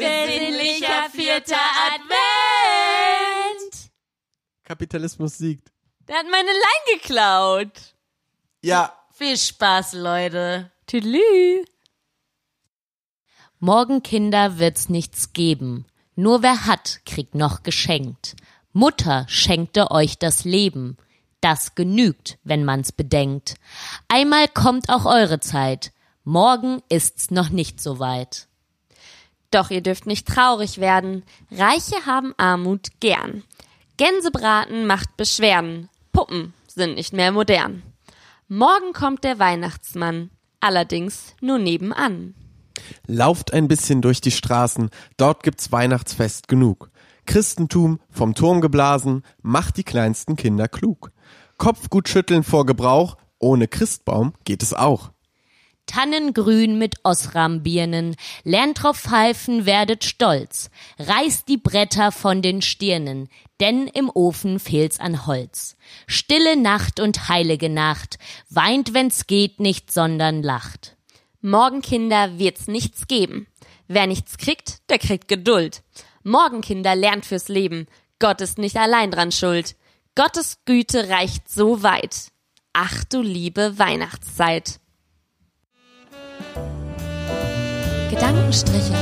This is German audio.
Besinnlicher vierter Advent. Kapitalismus siegt. Der hat meine Line geklaut. Ja, Viel Spaß, Leute. Tüdelü. Morgen, Kinder, wird's nichts geben. Nur wer hat, kriegt noch geschenkt. Mutter schenkte euch das Leben. Das genügt, wenn man's bedenkt. Einmal kommt auch eure Zeit. Morgen ist's noch nicht so weit. Doch ihr dürft nicht traurig werden. Reiche haben Armut gern. Gänsebraten macht Beschwerden. Puppen sind nicht mehr modern. Morgen kommt der Weihnachtsmann. Allerdings nur nebenan. lauft ein bisschen durch die Straßen, dort gibt's Weihnachtsfest genug. Christentum vom Turm geblasen, macht die kleinsten Kinder klug. Kopf gut schütteln vor Gebrauch, ohne Christbaum geht es auch. Tannengrün mit Osrambirnen, lernt drauf pfeifen, werdet stolz. Reißt die Bretter von den Stirnen, denn im Ofen fehlt's an Holz. Stille Nacht und heilige Nacht, weint, wenn's geht, nicht, sondern lacht. Morgen, Kinder, wird's nichts geben. Wer nichts kriegt, der kriegt Geduld. Morgen, Kinder, lernt fürs Leben. Gott ist nicht allein dran schuld. Gottes Güte reicht so weit. Ach du liebe Weihnachtszeit. Gedankenstriche.